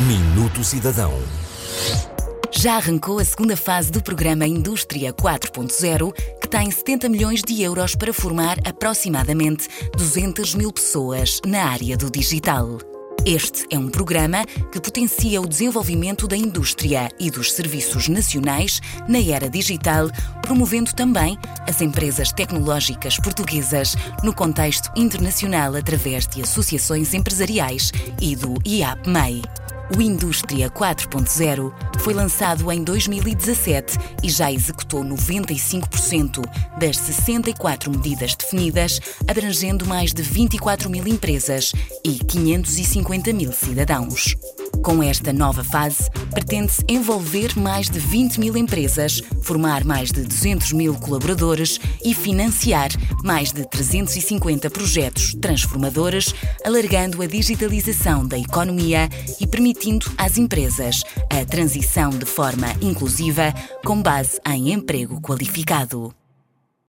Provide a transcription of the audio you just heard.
Minuto Cidadão. Já arrancou a segunda fase do programa Indústria 4.0, que tem 70 milhões de euros para formar aproximadamente 200 mil pessoas na área do digital. Este é um programa que potencia o desenvolvimento da indústria e dos serviços nacionais na era digital, promovendo também as empresas tecnológicas portuguesas no contexto internacional através de associações empresariais e do IAP-MEI. O Indústria 4.0 foi lançado em 2017 e já executou 95% das 64 medidas definidas, abrangendo mais de 24 mil empresas e 550 mil cidadãos. Com esta nova fase, pretende-se envolver mais de 20 mil empresas, formar mais de 200 mil colaboradores e financiar mais de 350 projetos transformadores, alargando a digitalização da economia e permitindo às empresas a transição de forma inclusiva com base em emprego qualificado.